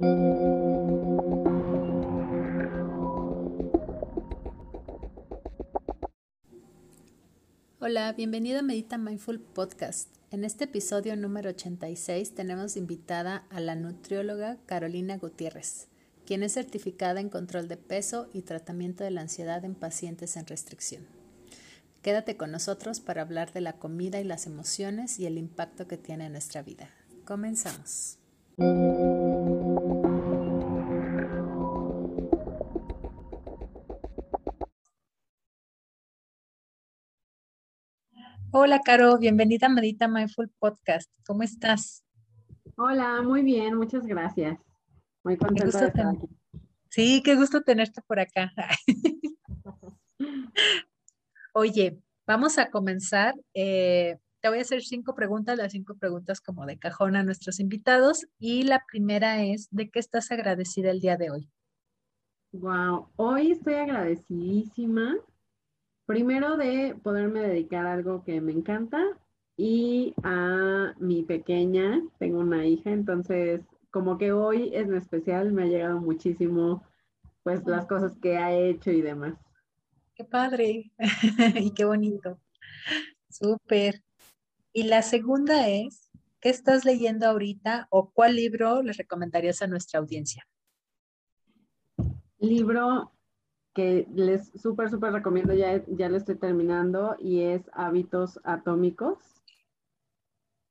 Hola, bienvenido a Medita Mindful Podcast. En este episodio número 86 tenemos invitada a la nutrióloga Carolina Gutiérrez, quien es certificada en control de peso y tratamiento de la ansiedad en pacientes en restricción. Quédate con nosotros para hablar de la comida y las emociones y el impacto que tiene en nuestra vida. Comenzamos. Hola, Caro, bienvenida a Medita Mindful Podcast. ¿Cómo estás? Hola, muy bien, muchas gracias. Muy contenta de estar aquí. Sí, qué gusto tenerte por acá. Oye, vamos a comenzar. Eh, te voy a hacer cinco preguntas, las cinco preguntas como de cajón a nuestros invitados. Y la primera es, ¿de qué estás agradecida el día de hoy? Wow, hoy estoy agradecidísima Primero de poderme dedicar a algo que me encanta y a mi pequeña, tengo una hija, entonces como que hoy en especial me ha llegado muchísimo pues las cosas que ha hecho y demás. Qué padre y qué bonito. Súper. Y la segunda es, ¿qué estás leyendo ahorita o cuál libro le recomendarías a nuestra audiencia? Libro que les súper, súper recomiendo, ya, ya lo estoy terminando, y es Hábitos Atómicos.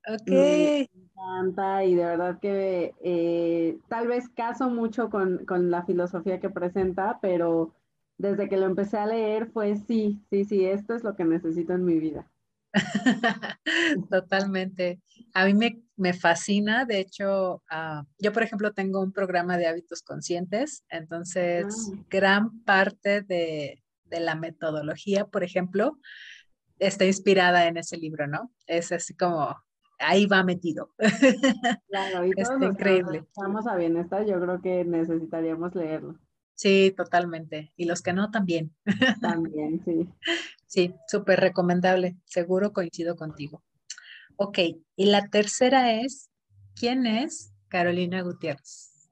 Ok. Me encanta y de verdad que eh, tal vez caso mucho con, con, la filosofía que presenta, pero desde que lo empecé a leer fue sí, sí, sí, esto es lo que necesito en mi vida. Totalmente. A mí me, me fascina, de hecho, ah, yo por ejemplo tengo un programa de hábitos conscientes, entonces ah. gran parte de, de, la metodología, por ejemplo, está inspirada en ese libro, ¿no? Es así como, ahí va metido. Claro, y todos increíble. Vamos a bienestar, yo creo que necesitaríamos leerlo. Sí, totalmente. Y los que no, también. También, sí. Sí, súper recomendable. Seguro coincido contigo. Ok, y la tercera es, ¿quién es Carolina Gutiérrez?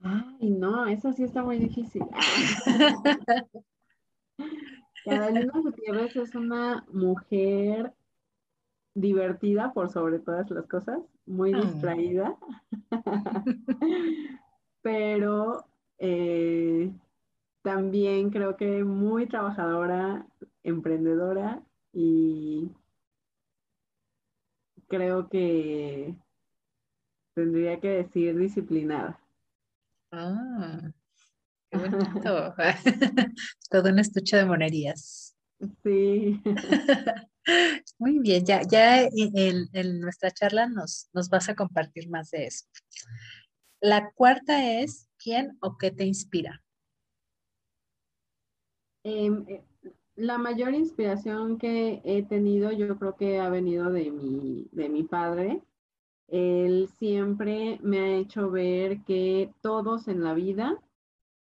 Ay, no, esa sí está muy difícil. Carolina Gutiérrez es una mujer divertida por sobre todas las cosas, muy ah. distraída, pero eh, también creo que muy trabajadora, emprendedora y creo que tendría que decir disciplinada. Ah, qué bonito. Todo un estuche de monerías. Sí. Muy bien, ya, ya en, en, nuestra charla nos, nos vas a compartir más de eso. La cuarta es, ¿quién o qué te inspira? Em, eh, la mayor inspiración que he tenido, yo creo que ha venido de mi, de mi padre. Él siempre me ha hecho ver que todos en la vida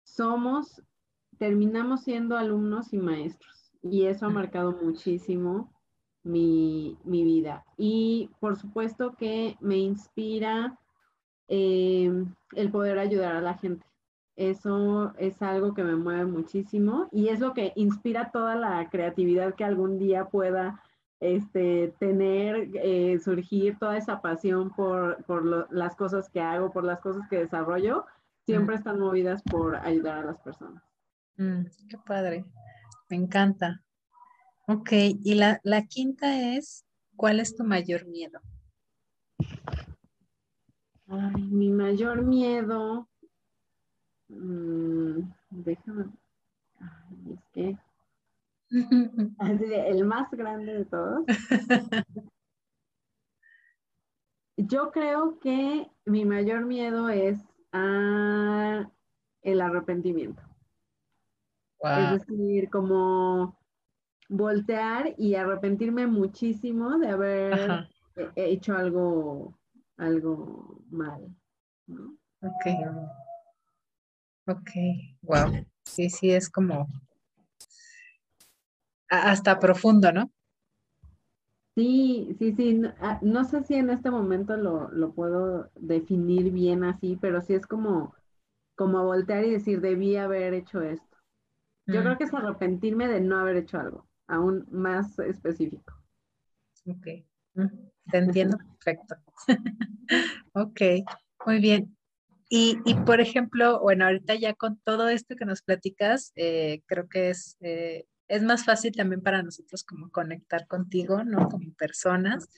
somos, terminamos siendo alumnos y maestros. Y eso ha marcado muchísimo mi, vida. Y por supuesto que me inspira em, el poder ayudar a la gente. Eso es algo que me mueve muchísimo y es lo que inspira toda la creatividad que algún día pueda este, tener, eh, surgir toda esa pasión por, las cosas que hago, por las cosas que desarrollo, siempre mm. están movidas por ayudar a las personas. Mm, qué padre, me encanta. Ok, y la, la quinta es, ¿cuál es tu mayor miedo? Ay, mi mayor miedo Mm, déjame. es que. el más grande de todos. Yo creo que mi mayor miedo es a el arrepentimiento. Es decir, como voltear y arrepentirme muchísimo de haber hecho algo, algo mal. ¿no? Ok. Ok, wow. Sí, sí, es como hasta profundo, ¿no? Sí, sí, sí. Ah, no, sé si en este momento lo, lo, puedo definir bien así, pero sí es como, como voltear y decir, debí haber hecho esto. Yo creo mm. que es arrepentirme de no haber hecho algo, aún más específico. Ok, mm, te entiendo perfecto. ok, muy bien. Y, y, por ejemplo, bueno, ahorita ya con todo esto que nos platicas, eh, creo que es eh, es más fácil también para nosotros como conectar contigo, ¿no? Como personas.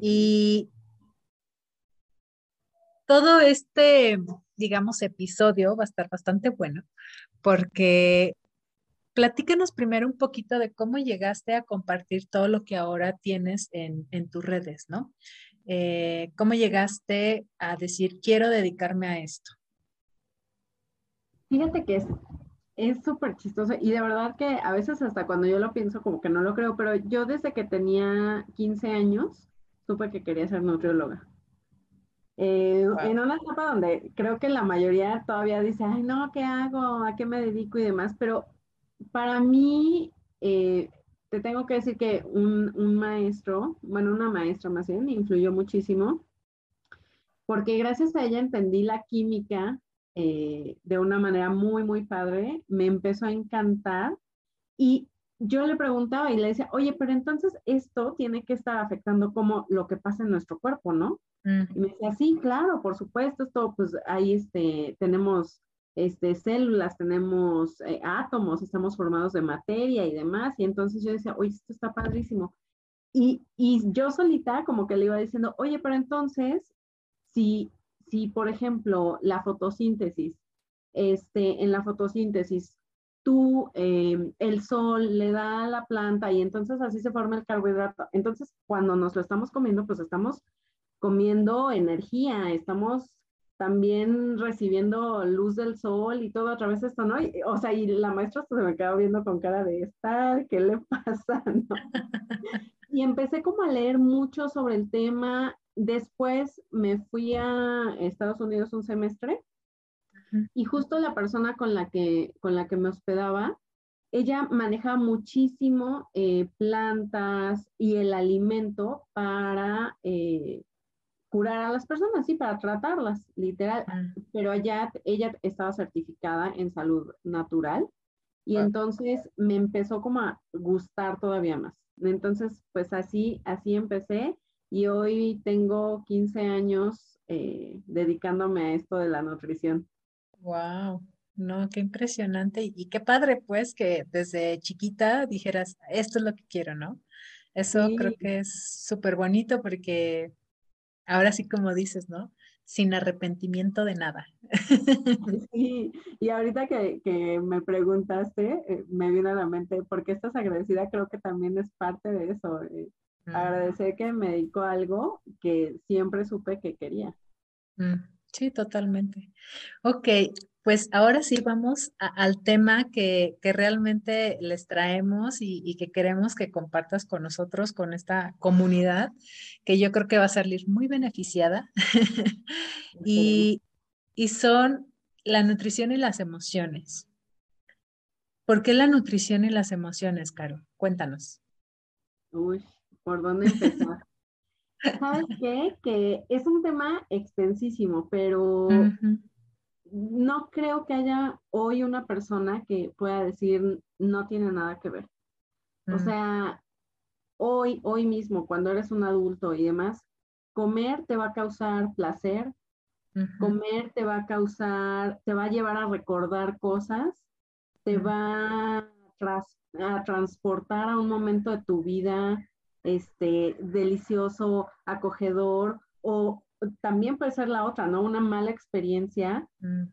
Y todo este, digamos, episodio va a estar bastante bueno porque platícanos primero un poquito de cómo llegaste a compartir todo lo que ahora tienes en, tus redes, ¿no? Eh, ¿Cómo llegaste a decir, quiero dedicarme a esto? Fíjate que es es súper chistoso y de verdad que a veces hasta cuando yo lo pienso como que no lo creo, pero yo desde que tenía 15 años supe que quería ser nutrióloga. Eh, en una etapa donde creo que la mayoría todavía dice, ay, no, ¿qué hago? ¿A qué me dedico? y demás, pero para mí, eh, te tengo que decir que un, un maestro, bueno, una maestra más bien, influyó muchísimo, porque gracias a ella entendí la química eh, de una manera muy, muy padre, me empezó a encantar y yo le preguntaba y le decía, oye, pero entonces esto tiene que estar afectando como lo que pasa en nuestro cuerpo, ¿no? Y me decía, sí, claro, por supuesto, esto, pues ahí este, tenemos este, células, tenemos eh, átomos, estamos formados de materia y demás, y entonces yo decía, oye, esto está padrísimo. Y, y yo solita como que le iba diciendo, oye, pero entonces, si si, por ejemplo, la fotosíntesis, este, en la fotosíntesis, tú, em, el sol le da a la planta y entonces así se forma el carbohidrato. Entonces, cuando nos lo estamos comiendo, pues estamos comiendo energía, estamos también recibiendo luz del sol y todo a través de esto, ¿no? o sea, y la maestra se me quedó viendo con cara de estar, ¿qué le pasa? y empecé como a leer mucho sobre el tema Después me fui a Estados Unidos un semestre y justo la persona con la que, con la que me hospedaba, ella manejaba muchísimo eh, plantas y el alimento para eh, curar a las personas, sí, para tratarlas, literal. Pero allá ella estaba certificada en salud natural y entonces me empezó como a gustar todavía más. Entonces, pues así, así empecé y hoy tengo 15 años eh, dedicándome a esto de la nutrición. Wow, no, qué impresionante y qué padre pues que desde chiquita dijeras, esto es lo que quiero, ¿no? Eso creo que es súper bonito porque ahora sí como dices, ¿no? Sin arrepentimiento de nada. Sí, y ahorita que, que me preguntaste, eh, me vino a la mente, ¿por qué estás agradecida? Creo que también es parte de eso. Eh, agradecer que me dedicó algo que siempre supe que quería. Mm, sí, totalmente. Ok, pues ahora sí vamos al tema que, realmente les traemos y, que queremos que compartas con nosotros, con esta comunidad, que yo creo que va a salir muy beneficiada. y, y son la nutrición y las emociones. ¿Por qué la nutrición y las emociones, Caro? Cuéntanos. Uy, por dónde empezar. ¿Sabes qué? Que es un tema extensísimo, pero no creo que haya hoy una persona que pueda decir no tiene nada que ver. O sea, hoy, hoy mismo, cuando eres un adulto y demás, comer te va a causar placer, comer te va a causar, te va a llevar a recordar cosas, te va a transportar a un momento de tu vida este, delicioso, acogedor, o también puede ser la otra, ¿no? Una mala experiencia, mm.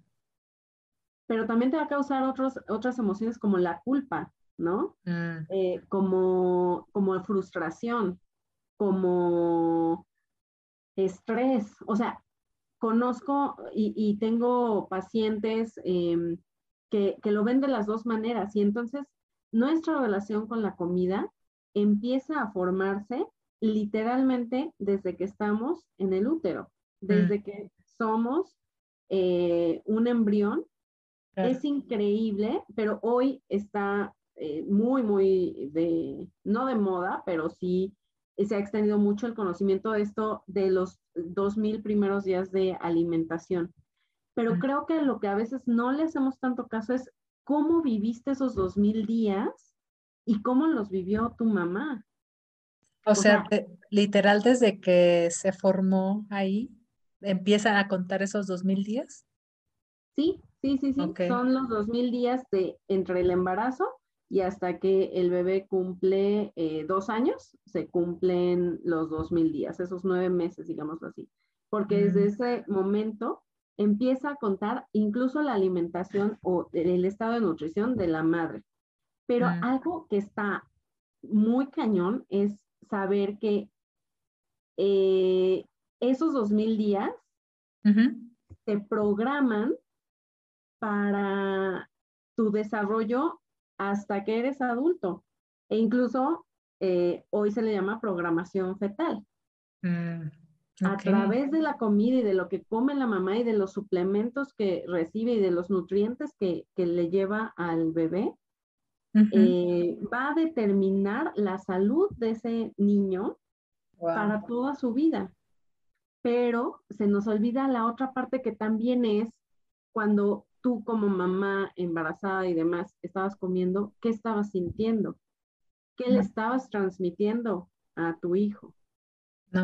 pero también te va a causar otros, otras emociones como la culpa, ¿no? Mm. Eh, como, como frustración, como estrés, o sea, conozco y, tengo pacientes em, que, que lo ven de las dos maneras y entonces nuestra relación con la comida empieza a formarse literalmente desde que estamos en el útero, desde mm. que somos eh, un embrión. Es increíble, pero hoy está eh, muy, muy de, no de moda, pero sí se ha extendido mucho el conocimiento de esto de los 2000 primeros días de alimentación. Pero creo que lo que a veces no le hacemos tanto caso es cómo viviste esos 2000 días y cómo los vivió tu mamá. O, sea, literal desde que se formó ahí, empiezan a contar esos 2000 días. Sí, sí, sí, sí. Son los 2000 días de entre el embarazo y hasta que el bebé cumple eh, dos años, se cumplen los 2000 días, esos nueve meses, digámoslo así. Porque desde mm. ese momento empieza a contar incluso la alimentación o el estado de nutrición de la madre. Pero mm. algo que está muy cañón es saber que eh, esos dos mil días se programan para tu desarrollo hasta que eres adulto. E incluso eh, hoy se le llama programación fetal. Mm, a través de la comida y de lo que come la mamá y de los suplementos que recibe y de los nutrientes que, le lleva al bebé, eh, va a determinar la salud de ese niño para toda su vida. Pero se nos olvida la otra parte que también es cuando tú como mamá embarazada y demás estabas comiendo, ¿qué estabas sintiendo? ¿Qué le estabas transmitiendo a tu hijo?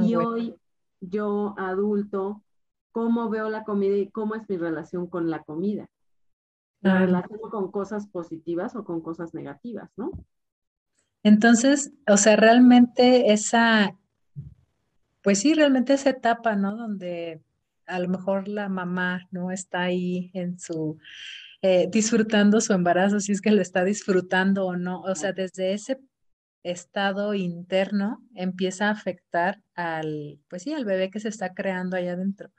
y hoy yo adulto, cómo veo la comida y cómo es mi relación con la comida. La relación con cosas positivas o con cosas negativas, ¿no? Entonces, o sea, realmente esa, pues sí, realmente esa etapa, ¿no? Donde a lo mejor la mamá no está ahí en su, eh, disfrutando su embarazo, si es que lo está disfrutando o no. O sea, desde ese estado interno empieza a afectar al, pues sí, al bebé que se está creando allá adentro.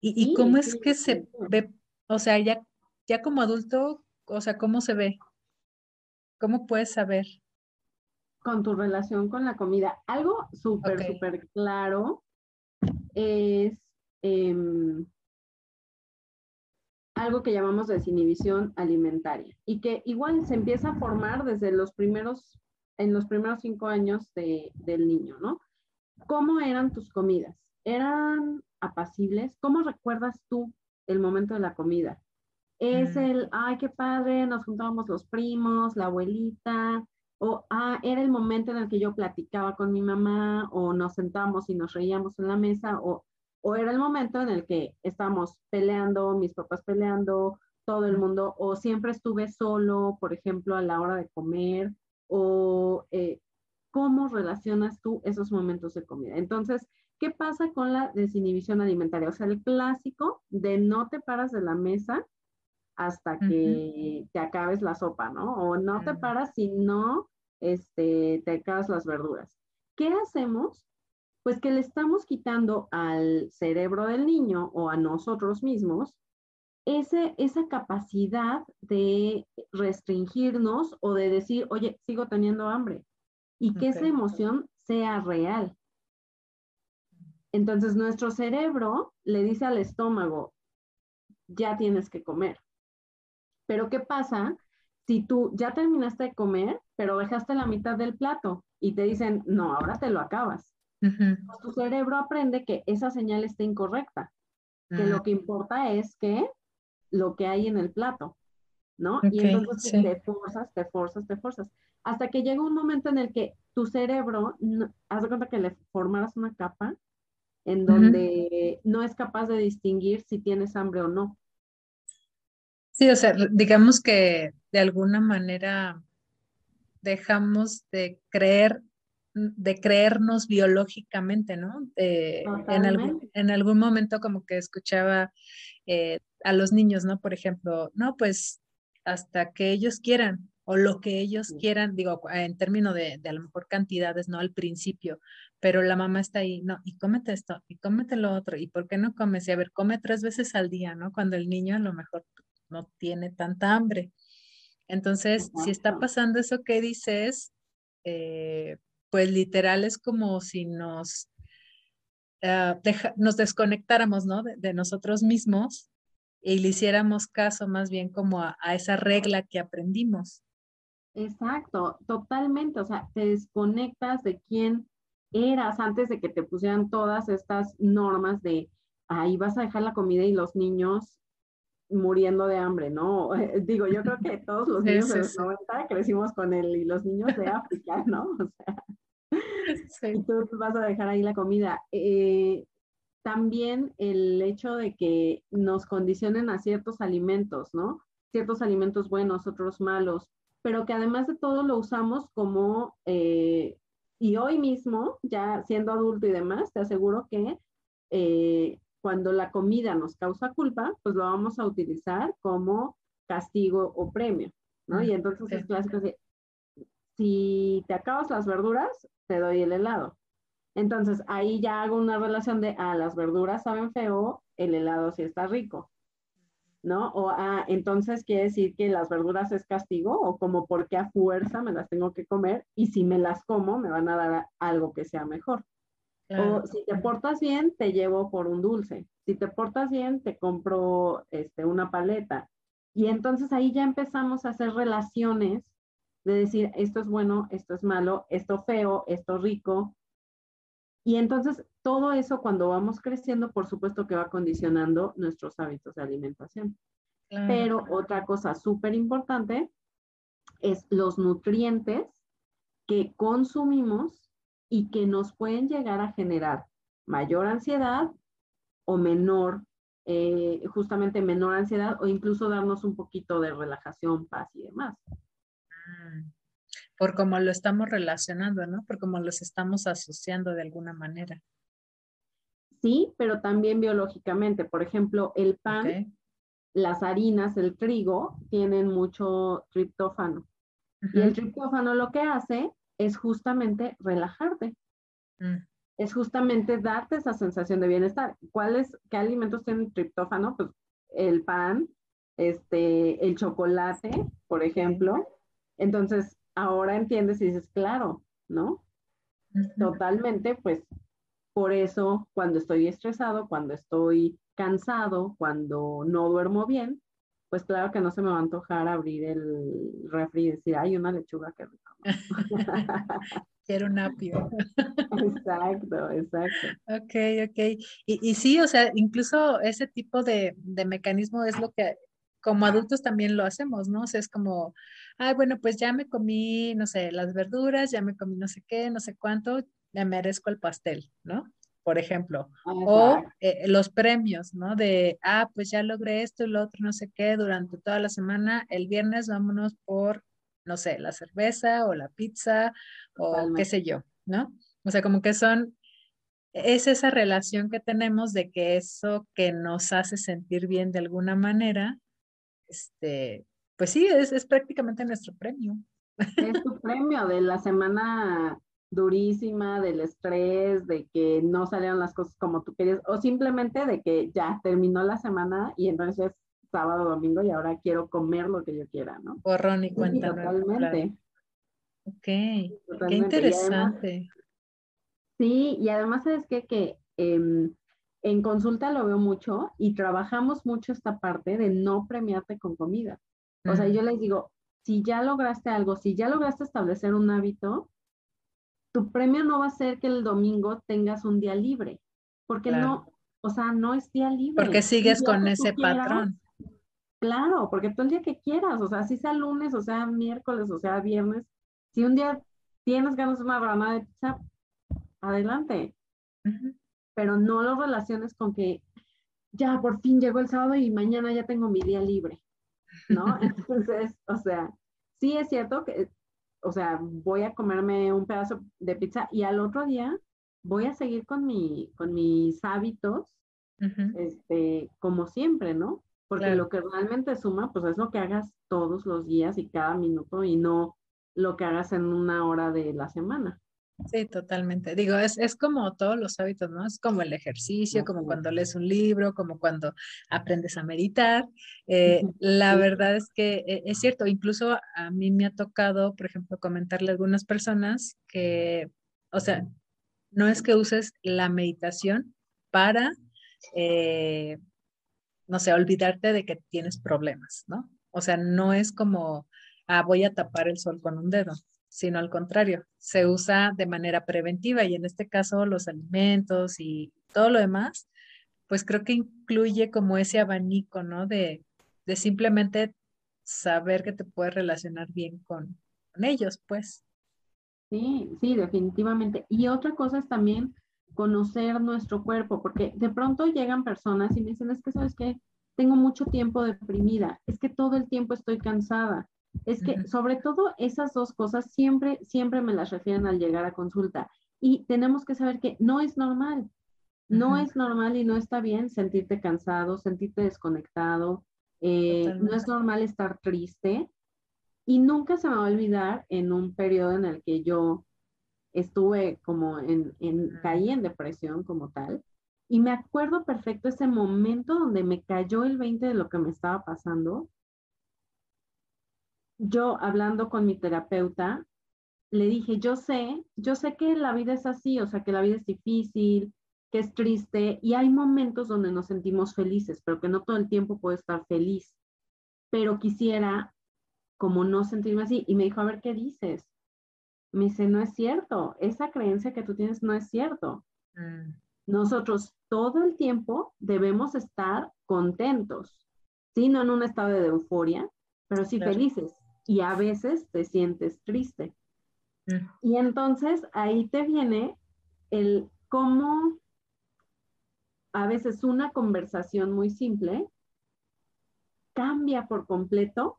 ¿Y, cómo es que se ve, o sea, ya, ya como adulto, o sea, cómo se ve? ¿Cómo puedes saber? Con tu relación con la comida. Algo súper, súper claro es em, algo que llamamos desinhibición alimentaria y que igual se empieza a formar desde los primeros en los primeros cinco años del niño, ¿no? ¿Cómo eran tus comidas? ¿Eran apacibles? ¿Cómo recuerdas tú el momento de la comida? ¿Es mm. el, ay, qué padre, nos juntábamos los primos, la abuelita? ¿O, ah, era el momento en el que yo platicaba con mi mamá o nos sentamos y nos reíamos en la mesa? ¿O, o era el momento en el que estábamos peleando, mis papás peleando, todo el mm. mundo? ¿O siempre estuve solo, por ejemplo, a la hora de comer? o eh, cómo relacionas tú esos momentos de comida. Entonces, ¿qué pasa con la desinhibición alimentaria? O sea, el clásico de no te paras de la mesa hasta que te acabes la sopa, ¿no? O no te paras si no este, te acabas las verduras. ¿Qué hacemos? Pues que le estamos quitando al cerebro del niño o a nosotros mismos esa capacidad de restringirnos o de decir, oye, sigo teniendo hambre, y que esa emoción sea real. Entonces nuestro cerebro le dice al estómago, ya tienes que comer. Pero ¿qué pasa si tú ya terminaste de comer, pero dejaste la mitad del plato y te dicen, no, ahora te lo acabas? Pues tu cerebro aprende que esa señal está incorrecta, que lo que importa es que lo que hay en el plato, ¿no? y entonces te forzas, te forzas, te forzas, hasta que llega un momento en el que tu cerebro, haz de cuenta que le formaras una capa en donde no es capaz de distinguir si tienes hambre o no. Sí, o sea, digamos que de alguna manera dejamos de creer, de creernos biológicamente, ¿no? en, algún, en algún momento como que escuchaba eh, a los niños, ¿no? Por ejemplo, no, pues hasta que ellos quieran o lo que ellos quieran, digo, en términos de, de, a lo mejor cantidades, ¿no? Al principio, pero la mamá está ahí, no, y cómete esto, y cómete lo otro, y ¿por qué no comes? Y a ver, come tres veces al día, ¿no? Cuando el niño a lo mejor no tiene tanta hambre. Entonces, si está pasando eso que dices, eh, pues literal es como si nos Ah, nos desconectáramos, ¿no? De, nosotros mismos y le hiciéramos caso más bien como a, esa regla que aprendimos. Exacto, totalmente. O sea, te desconectas de quién eras antes de que te pusieran todas estas normas de ahí vas a dejar la comida y los niños muriendo de hambre, ¿no? Digo, yo creo que todos los niños de los 90 crecimos con él y los niños de África, ¿no? O sea, y tú vas a dejar ahí la comida. Eh, también el hecho de que nos condicionen a ciertos alimentos, ¿no? Ciertos alimentos buenos, otros malos, pero que además de todo lo usamos como, eh, y hoy mismo, ya siendo adulto y demás, te aseguro que eh, cuando la comida nos causa culpa, pues lo vamos a utilizar como castigo o premio, ¿no? Y entonces es clásico de, si te acabas las verduras, te doy el helado. Entonces ahí ya hago una relación de, ah, las verduras saben feo, el helado sí está rico, ¿no? O, ah, entonces quiere decir que las verduras es castigo o como porque a fuerza me las tengo que comer y si me las como me van a dar algo que sea mejor. O si te portas bien, te llevo por un dulce. Si te portas bien, te compro este, una paleta. Y entonces ahí ya empezamos a hacer relaciones de decir, esto es bueno, esto es malo, esto feo, esto rico. Y entonces todo eso cuando vamos creciendo, por supuesto que va condicionando nuestros hábitos de alimentación. Pero otra cosa súper importante es los nutrientes que consumimos y que nos pueden llegar a generar mayor ansiedad o menor, eh, justamente menor ansiedad o incluso darnos un poquito de relajación, paz y demás. Mm, por cómo lo estamos relacionando, ¿no? Por cómo los estamos asociando de alguna manera. Sí, pero también biológicamente. Por ejemplo, el pan, las harinas, el trigo, tienen mucho triptófano. Y el triptófano lo que hace es justamente relajarte. Mm. Es justamente darte esa sensación de bienestar. ¿Cuáles, qué alimentos tienen triptófano? Pues el pan, este, el chocolate, por ejemplo. Entonces, ahora entiendes y dices, claro, ¿no? Totalmente, pues por eso cuando estoy estresado, cuando estoy cansado, cuando no duermo bien, pues claro que no se me va a antojar abrir el refri y decir, hay una lechuga que rico. Quiero un apio. exacto, exacto. Ok, ok. Y, y, sí, o sea, incluso ese tipo de, de mecanismo es lo que como adultos también lo hacemos, ¿no? O sea, es como, ay, bueno, pues ya me comí, no sé, las verduras, ya me comí no sé qué, no sé cuánto, me merezco el pastel, ¿no? Por ejemplo. O eh, los premios, ¿no? De, ah, pues ya logré esto y lo otro, no sé qué, durante toda la semana, el viernes vámonos por no sé, la cerveza o la pizza o qué sé yo, ¿no? O sea, como que son, es esa relación que tenemos de que eso que nos hace sentir bien de alguna manera, este, pues sí, es, es prácticamente nuestro premio. Es tu premio de la semana durísima, del estrés, de que no salieron las cosas como tú querías, o simplemente de que ya terminó la semana y entonces sábado, domingo y ahora quiero comer lo que yo quiera, ¿no? Borrón y cuenta. totalmente. Ok, qué interesante. sí, y además es que, que em, en consulta lo veo mucho y trabajamos mucho esta parte de no premiarte con comida. O sea, yo les digo, si ya lograste algo, si ya lograste establecer un hábito, tu premio no va a ser que el domingo tengas un día libre, porque no, o sea, no es día libre. Porque sigues con ese patrón. Claro, porque tú el día que quieras, o sea, si sea lunes, o sea miércoles, o sea viernes, si un día tienes ganas de una rama de pizza, adelante. Pero no lo relaciones con que ya por fin llegó el sábado y mañana ya tengo mi día libre, ¿no? Entonces, o sea, sí es cierto que, o sea, voy a comerme un pedazo de pizza y al otro día voy a seguir con, mi, con mis hábitos, este, como siempre, ¿no? Porque lo que realmente suma, pues es lo que hagas todos los días y cada minuto y no lo que hagas en una hora de la semana. Sí, totalmente. Digo, es, es como todos los hábitos, ¿no? Es como el ejercicio, como cuando lees un libro, como cuando aprendes a meditar. Eh, la verdad es que eh, es cierto, incluso a mí me ha tocado, por ejemplo, comentarle a algunas personas que, o sea, no es que uses la meditación para eh, no sé, olvidarte de que tienes problemas, ¿no? O sea, no es como, ah, voy a tapar el sol con un dedo. Sino al contrario, se usa de manera preventiva y en este caso los alimentos y todo lo demás, pues creo que incluye como ese abanico, ¿no? De, de simplemente saber que te puedes relacionar bien con, con ellos, pues. Sí, sí, definitivamente. Y otra cosa es también conocer nuestro cuerpo, porque de pronto llegan personas y me dicen, es que sabes que tengo mucho tiempo deprimida, es que todo el tiempo estoy cansada, es que sobre todo esas dos cosas siempre, siempre me las refieren al llegar a consulta. Y tenemos que saber que no es normal, no es normal y no está bien sentirte cansado, sentirte desconectado, eh, no es normal estar triste. Y nunca se me va a olvidar en un periodo en el que yo estuve como en, en caí en depresión como tal. Y me acuerdo perfecto ese momento donde me cayó el 20 de lo que me estaba pasando yo hablando con mi terapeuta, le dije, yo sé, yo sé que la vida es así, o sea, que la vida es difícil, que es triste y hay momentos donde nos sentimos felices, pero que no todo el tiempo puedo estar feliz. Pero quisiera como no sentirme así. Y me dijo, a ver, ¿qué dices? Me dice, no es cierto, esa creencia que tú tienes no es cierto. Mm. Nosotros todo el tiempo debemos estar contentos, sí, no en un estado de euforia, pero sí felices y a veces te sientes triste. Mm. Y entonces ahí te viene el cómo a veces una conversación muy simple cambia por completo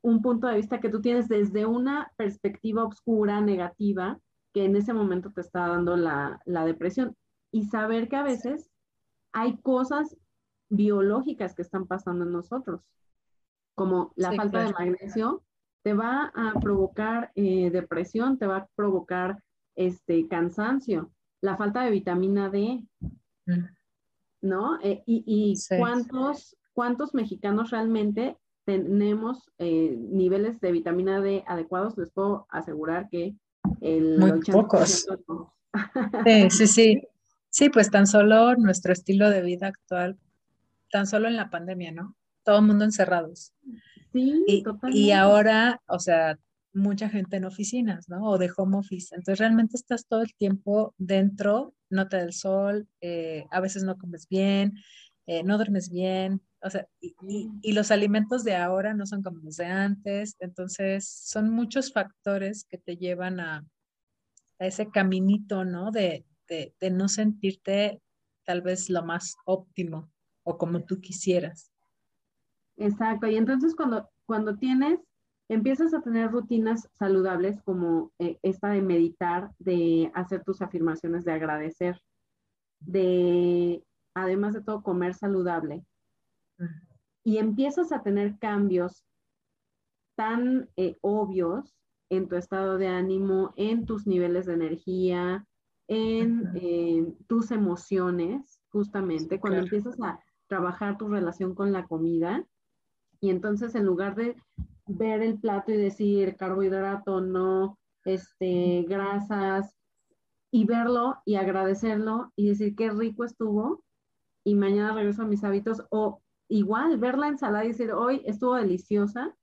un punto de vista que tú tienes desde una perspectiva oscura, negativa, que en ese momento te está dando la, depresión. Y saber que a veces hay cosas biológicas que están pasando en nosotros, como la falta de magnesio, te va a provocar eh, depresión, te va a provocar este, cansancio, la falta de vitamina D, mm. ¿no? Eh, y, cuántos, cuántos mexicanos realmente tenemos eh, niveles de vitamina D adecuados, les puedo asegurar que el Muy pocos. Sí, sí, sí. Sí, pues tan solo nuestro estilo de vida actual, tan solo en la pandemia, ¿no? Todo el mundo encerrados. Sí, y, Y ahora, o sea, mucha gente en oficinas, ¿no? O de home office. Entonces realmente estás todo el tiempo dentro, no te da el sol, eh, a veces no comes bien, eh, no duermes bien, o sea, y, los alimentos de ahora no son como los de antes. Entonces son muchos factores que te llevan a, a ese caminito, ¿no? De, de, de no sentirte tal vez lo más óptimo o como tú quisieras. Exacto, y entonces cuando, cuando tienes, empiezas a tener rutinas saludables como eh, esta de meditar, de hacer tus afirmaciones, de agradecer, de, además de todo, comer saludable, y empiezas a tener cambios tan eh, obvios en tu estado de ánimo, en tus niveles de energía, en eh, tus emociones, justamente, cuando empiezas a trabajar tu relación con la comida, y entonces en lugar de ver el plato y decir carbohidrato, no, este, grasas, y verlo y agradecerlo y decir qué rico estuvo y mañana regreso a mis hábitos o igual ver la ensalada y decir hoy estuvo deliciosa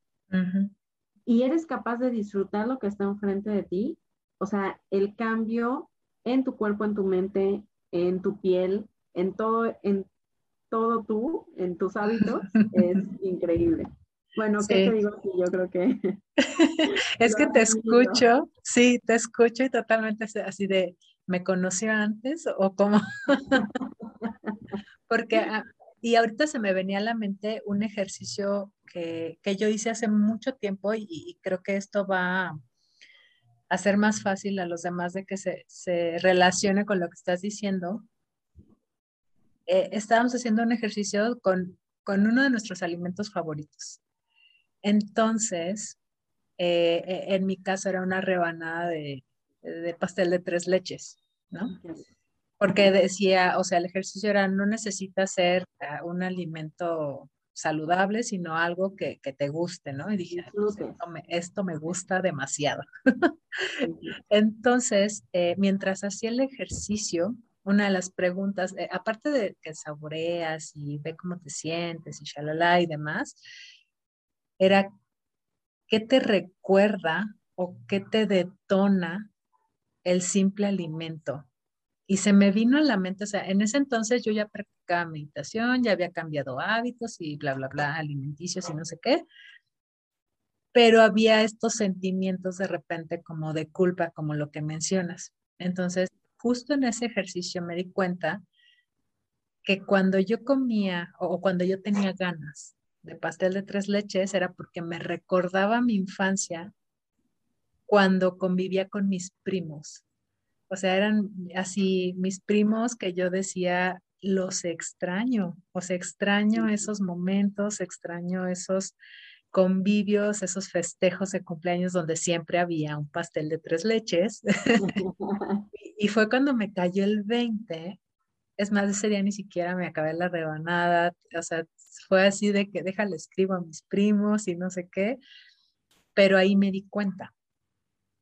y eres capaz de disfrutar lo que está enfrente de ti, o sea, el cambio en tu cuerpo, en tu mente, en tu piel, en todo, en todo tú en tus hábitos es increíble. Bueno, ¿qué te digo aquí? Yo creo que... es que te escucho, sí, te escucho y totalmente así de, ¿me conoció antes o cómo? Porque, ah, y ahorita se me venía a la mente un ejercicio que, yo hice hace mucho tiempo y, creo que esto va a hacer más fácil a los demás de que se, se relacione con lo que estás diciendo, eh, estábamos haciendo un ejercicio con, uno de nuestros alimentos favoritos. Entonces, eh, e, en mi caso era una rebanada de, pastel de tres leches, ¿no? Porque decía, o sea, el ejercicio era, no necesita ser ah, un alimento saludable, sino algo que, te guste, ¿no? Y dije, esto, me, gusta demasiado. Entonces, eh, mientras hacía el ejercicio, una de las preguntas, eh, aparte de que saboreas y ve cómo te sientes y shalala y demás, era, ¿qué te recuerda o qué te detona el simple alimento? Y se me vino a la mente, o sea, en ese entonces yo ya practicaba meditación, ya había cambiado hábitos y bla, bla, bla, alimenticios y no sé qué, pero había estos sentimientos de repente como de culpa, como lo que mencionas. Entonces, justo en ese ejercicio me di cuenta que cuando yo comía o cuando yo tenía ganas de pastel de tres leches era porque me recordaba mi infancia cuando convivía con mis primos. O sea, eran así mis primos que yo decía, los extraño, o sea, extraño esos momentos, extraño esos convivios, esos festejos de cumpleaños donde siempre había un pastel de tres leches. y fue cuando me cayó el 20. Es más, ese día ni siquiera me acabé la rebanada. O sea, fue así de que déjale escribo a mis primos y no sé qué. Pero ahí me di cuenta,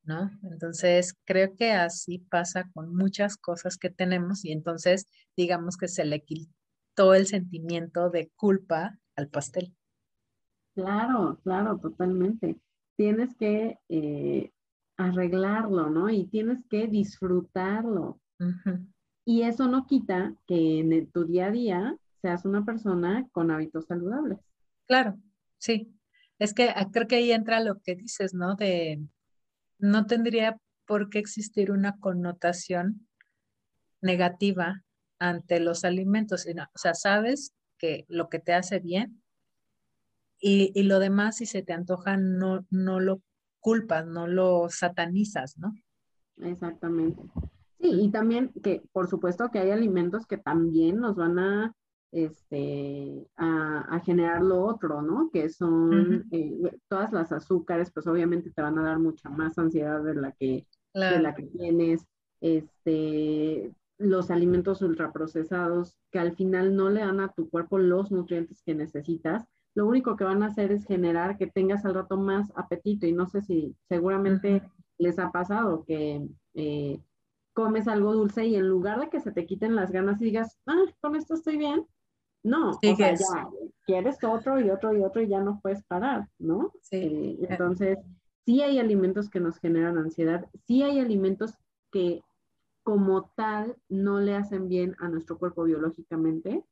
¿no? Entonces, creo que así pasa con muchas cosas que tenemos y entonces, digamos que se le quitó el sentimiento de culpa al pastel. Claro, claro, totalmente. Tienes que eh, arreglarlo, ¿no? Y tienes que disfrutarlo. Y eso no quita que en tu día a día seas una persona con hábitos saludables. Claro, sí. Es que ah, creo que ahí entra lo que dices, ¿no? De no tendría por qué existir una connotación negativa ante los alimentos. O sea, sabes que lo que te hace bien y, lo demás, si se te antoja, no, no lo culpas, no lo satanizas, ¿no? Exactamente. Sí, y también que por supuesto que hay alimentos que también nos van a, este, a, generar lo otro, ¿no? Que son eh, todas las azúcares, pues obviamente te van a dar mucha más ansiedad de la que, de la que tienes. Este, los alimentos ultraprocesados que al final no le dan a tu cuerpo los nutrientes que necesitas lo único que van a hacer es generar que tengas al rato más apetito y no sé si seguramente les ha pasado que eh, comes algo dulce y en lugar de que se te quiten las ganas y digas, ah, con esto estoy bien, no, o sea, ya quieres otro y otro y otro y ya no puedes parar, ¿no? Sí. Eh, entonces, sí hay alimentos que nos generan ansiedad, sí hay alimentos que como tal no le hacen bien a nuestro cuerpo biológicamente.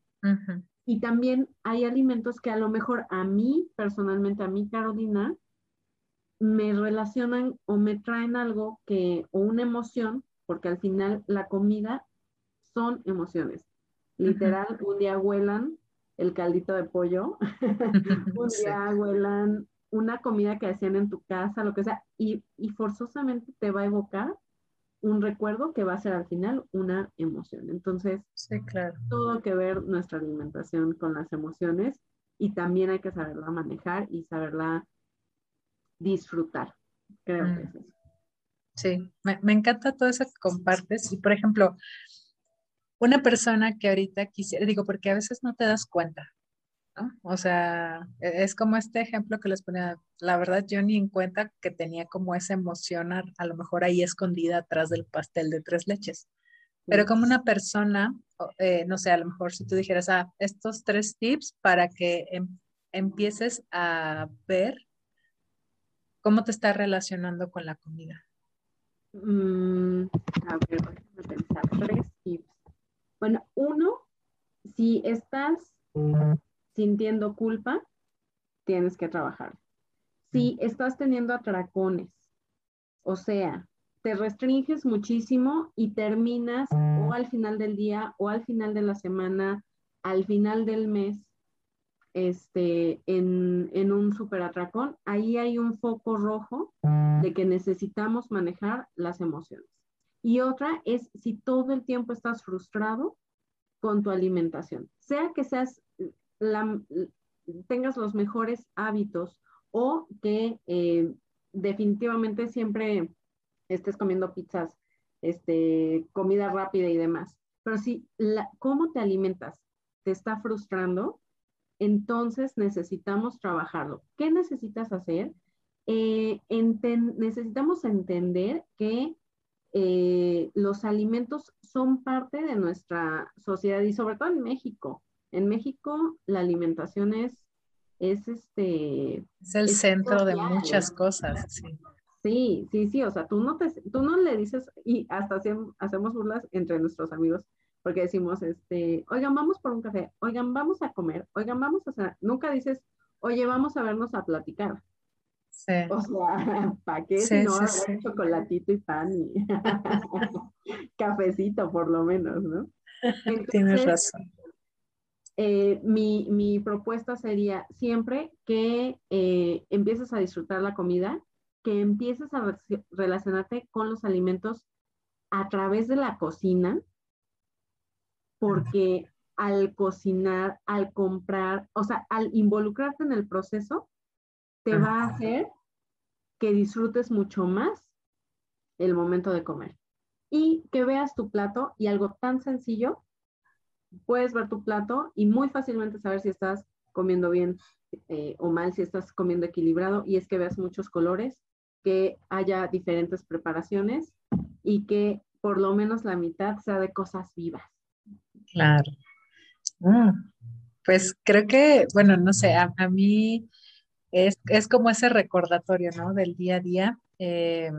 Y también hay alimentos que a lo mejor a mí, personalmente, a mí, Carolina, me relacionan o me traen algo que, o una emoción, porque al final la comida son emociones. Literal, un día huelan el caldito de pollo, un día huelan una comida que hacían en tu casa, lo que sea, y, y forzosamente te va a evocar un recuerdo que va a ser al final una emoción. Entonces, sí, claro. todo que ver nuestra alimentación con las emociones y también hay que saberla manejar y saberla disfrutar. Creo que mm. es eso. Sí, me, me, encanta todo eso que compartes. Y por ejemplo, una persona que ahorita quisiera, digo, porque a veces no te das cuenta, o sea, e-, es como este ejemplo que les ponía, la verdad yo ni en cuenta que tenía como esa emoción a, lo mejor ahí escondida atrás del pastel de tres leches. Pero como una persona, eh, no sé, a lo mejor si tú dijeras, ah, estos tres tips para que em, empieces a ver cómo te está relacionando con la comida. Mm, a ver, a pensar, tres tips. Bueno, uno, si estás sintiendo culpa, tienes que trabajar. Si mm. estás teniendo atracones, o sea, te restringes muchísimo y terminas o al final del día o al final de la semana, al final del mes, este, en, en un super atracón, ahí hay un foco rojo de que necesitamos manejar las emociones. Y otra es si todo el tiempo estás frustrado con tu alimentación, sea que seas tengas los mejores hábitos o que eh, definitivamente siempre estés comiendo pizzas, este, comida rápida y demás. Pero si cómo te alimentas te está frustrando, entonces necesitamos trabajarlo. ¿Qué necesitas hacer? Eh, necesitamos entender que eh, los alimentos son parte de nuestra sociedad y sobre todo en México. En México la alimentación es, es este... Es el centro de muchas cosas, sí. Sí, sí, sí, o sea, tú no, te, tú no le dices, y hasta hacemos burlas entre nuestros amigos, porque decimos, este, oigan, vamos por un café, oigan, vamos a comer, oigan, vamos a cenar. Nunca dices, oye, vamos a vernos a platicar. Sí. O sea, ¿para qué? si no, chocolatito y pan y cafecito, por lo menos, ¿no? Tienes razón. Eh, mi, mi, propuesta sería siempre que eh, empieces a disfrutar la comida, que empieces a relacionarte con los alimentos a través de la cocina, porque al cocinar, al comprar, o sea, al involucrarte en el proceso, te va a hacer que disfrutes mucho más el momento de comer. Y que veas tu plato y algo tan sencillo, puedes ver tu plato y muy fácilmente saber si estás comiendo bien eh, o mal, si estás comiendo equilibrado, y es que veas muchos colores, que haya diferentes preparaciones y que por lo menos la mitad sea de cosas vivas. Claro. Mm, pues creo que, bueno, no sé, a, mí es, como ese recordatorio, ¿no? Del día a día. Eh,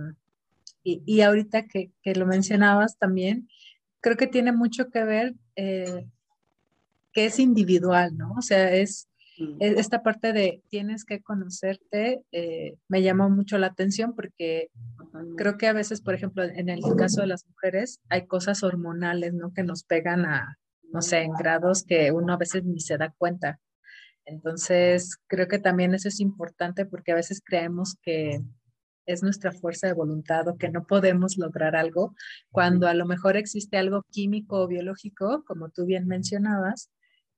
y, ahorita que, lo mencionabas también, creo que tiene mucho que ver eh, que es individual, ¿no? O sea, es, mm. esta parte de tienes que conocerte, eh, me llamó mucho la atención porque creo que a veces, por ejemplo, en el caso de las mujeres, hay cosas hormonales, ¿no? Que nos pegan a, no sé, en grados que uno a veces ni se da cuenta. Entonces, creo que también eso es importante porque a veces creemos que es nuestra fuerza de voluntad o que no podemos lograr algo, cuando a lo mejor existe algo químico o biológico, como tú bien mencionabas,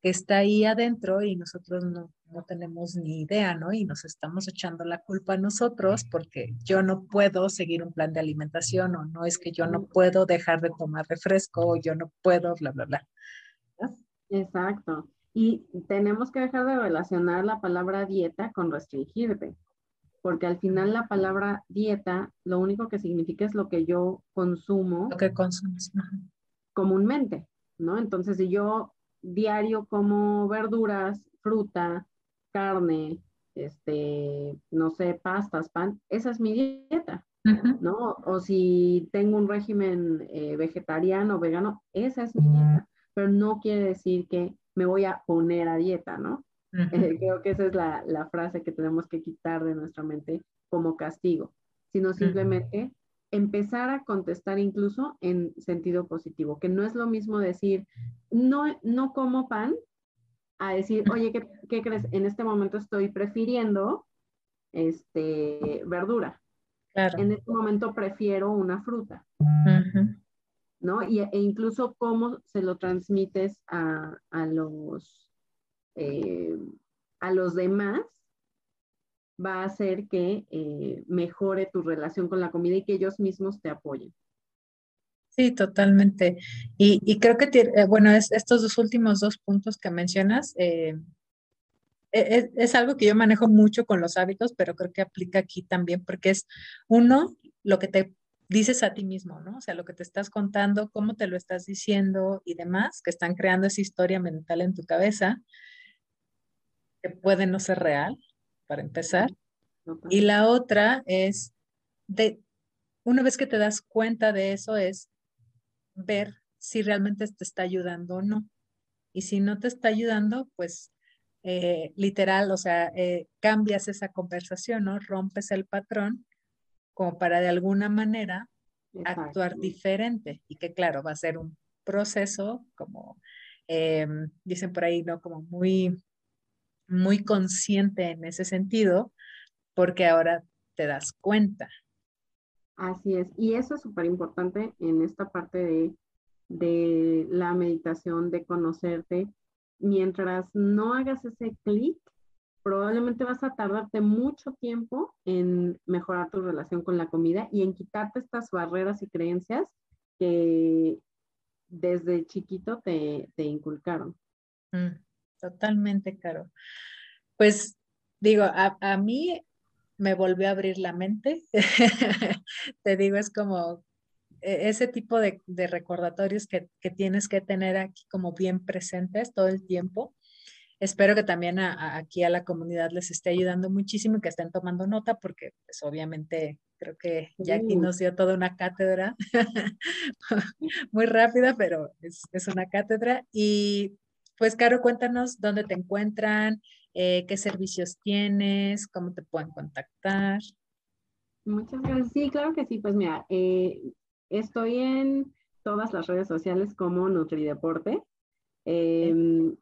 que está ahí adentro y nosotros no, no tenemos ni idea, ¿no? Y nos estamos echando la culpa a nosotros porque yo no puedo seguir un plan de alimentación o no es que yo no puedo dejar de tomar refresco o yo no puedo, bla, bla, bla. Exacto. Y tenemos que dejar de relacionar la palabra dieta con restringirte, porque al final la palabra dieta lo único que significa es lo que yo consumo. Lo que consumes. Comúnmente, ¿no? Entonces, si yo diario como verduras, fruta, carne, este, no sé, pastas, pan, esa es mi dieta, ¿no? O si tengo un régimen eh, vegetariano, vegano, esa es mi dieta pero no quiere decir que me voy a poner a dieta, ¿no? Eh, creo que esa es la, frase que tenemos que quitar de nuestra mente como castigo, sino simplemente empezar a contestar incluso en sentido positivo, que no es lo mismo decir, no, no como pan, a decir, oye, ¿qué, crees? En este momento estoy prefiriendo este, verdura. En este momento prefiero una fruta. ¿no? Y, e incluso cómo se lo transmites a, los, eh, a los demás va a hacer que eh, mejore tu relación con la comida y que ellos mismos te apoyen. Sí, totalmente. Y, creo que, eh, bueno, es, estos dos últimos dos puntos que mencionas, es, e, es, algo que yo manejo mucho con los hábitos, pero creo que aplica aquí también, porque es uno, lo que te dices a ti mismo, ¿no? O sea, lo que te estás contando, cómo te lo estás diciendo y demás, que están creando esa historia mental en tu cabeza, que puede no ser real, para empezar. Y la otra es, de, una vez que te das cuenta de eso, es ver si realmente te está ayudando o no. Y si no te está ayudando, pues eh, literal, o sea, eh, cambias esa conversación, ¿no? Rompes el patrón como para de alguna manera actuar diferente y que claro, va a ser un proceso como em, dicen por ahí, ¿no? Como muy, muy consciente en ese sentido, porque ahora te das cuenta. Así es, y eso es súper importante en esta parte de, de la meditación, de conocerte. Mientras no hagas ese clic, probablemente vas a tardarte mucho tiempo en mejorar tu relación con la comida y en quitarte estas barreras y creencias que desde chiquito te, inculcaron. Mm, totalmente, Caro. Pues digo, a, mí me volvió a abrir la mente. te digo, es como e, ese tipo de, recordatorios que, que, tienes que tener aquí como bien presentes todo el tiempo Espero que también aquí a la comunidad les esté ayudando muchísimo y que estén tomando nota porque pues obviamente Creo que Jackie nos dio toda una cátedra, muy rápida, pero es, es, una cátedra. Y pues, Caro, cuéntanos dónde te encuentran, eh, qué servicios tienes, cómo te pueden contactar. Muchas gracias. Sí, claro que sí. Pues mira, eh, estoy en todas las redes sociales como Nutrideporte. Eh,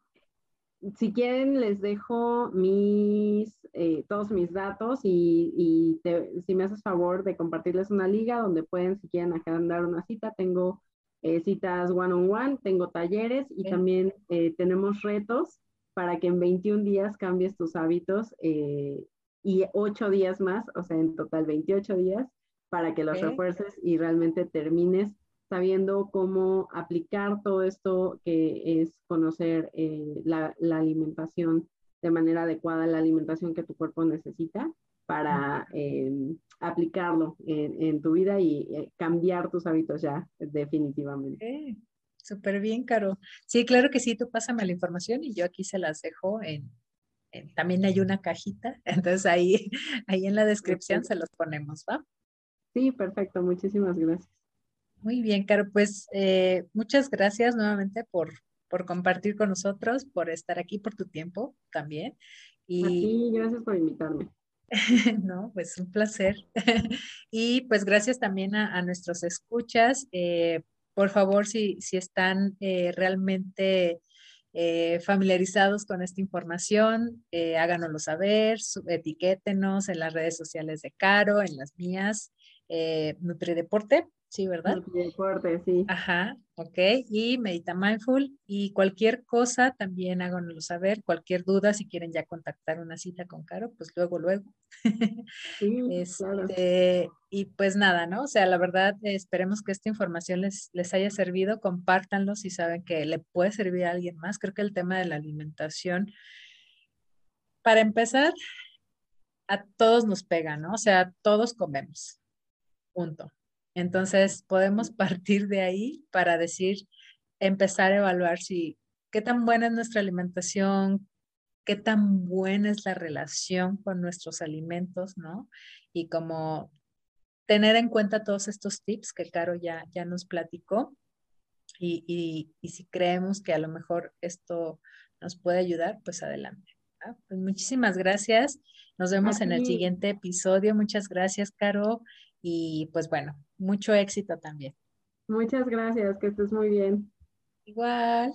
si quieren, les dejo mis, eh, todos mis datos y, si me haces favor de compartirles una liga donde pueden, si quieren, agendar una cita. Tengo eh, citas one-on-one, tengo talleres y también eh, tenemos retos para que en 21 días cambies tus hábitos y 8 días más, o sea, en total 28 días, para que los refuerces y realmente termines sabiendo cómo aplicar todo esto que es conocer eh, la, alimentación de manera adecuada, la alimentación que tu cuerpo necesita para aplicarlo en, tu vida y eh, cambiar tus hábitos ya definitivamente. Súper bien, Caro. Sí, claro que sí, tú pásame la información y yo aquí se las dejo en, también hay una cajita, entonces ahí, ahí en la descripción se los ponemos, ¿va? Sí, perfecto, muchísimas gracias. Muy bien, Caro, pues eh, muchas gracias nuevamente por, por compartir con nosotros, por estar aquí, por tu tiempo también. Y gracias por invitarme. no, pues un placer. y pues gracias también a, nuestros escuchas. Eh, por favor, si, si están eh, realmente familiarizados con esta información, háganoslo saber, etiquétenos en las redes sociales de Caro, en las mías, Nutrideporte, Sí, ¿verdad? Sí. Ajá, ok. Y Medita Mindful. Y cualquier cosa también háganoslo saber. Cualquier duda, si quieren ya contactar una cita con Caro, pues luego, luego. Sí, este, Y pues nada, ¿no? O sea, la verdad, esperemos que esta información les, les haya servido. Compártanlo si saben que le puede servir a alguien más. Creo que el tema de la alimentación, para empezar, a todos nos pega, ¿no? O sea, todos comemos. Punto. Entonces, podemos partir de ahí para decir, empezar a evaluar si qué tan buena es nuestra alimentación, qué tan buena es la relación con nuestros alimentos, ¿no? Y como tener en cuenta todos estos tips que Caro ya, ya nos platicó. Y, si creemos que a lo mejor esto nos puede ayudar, pues adelante. Pues muchísimas gracias. Nos vemos en el siguiente episodio. Muchas gracias, Caro. Y pues bueno, mucho éxito también. Muchas gracias, que estés muy bien. Igual.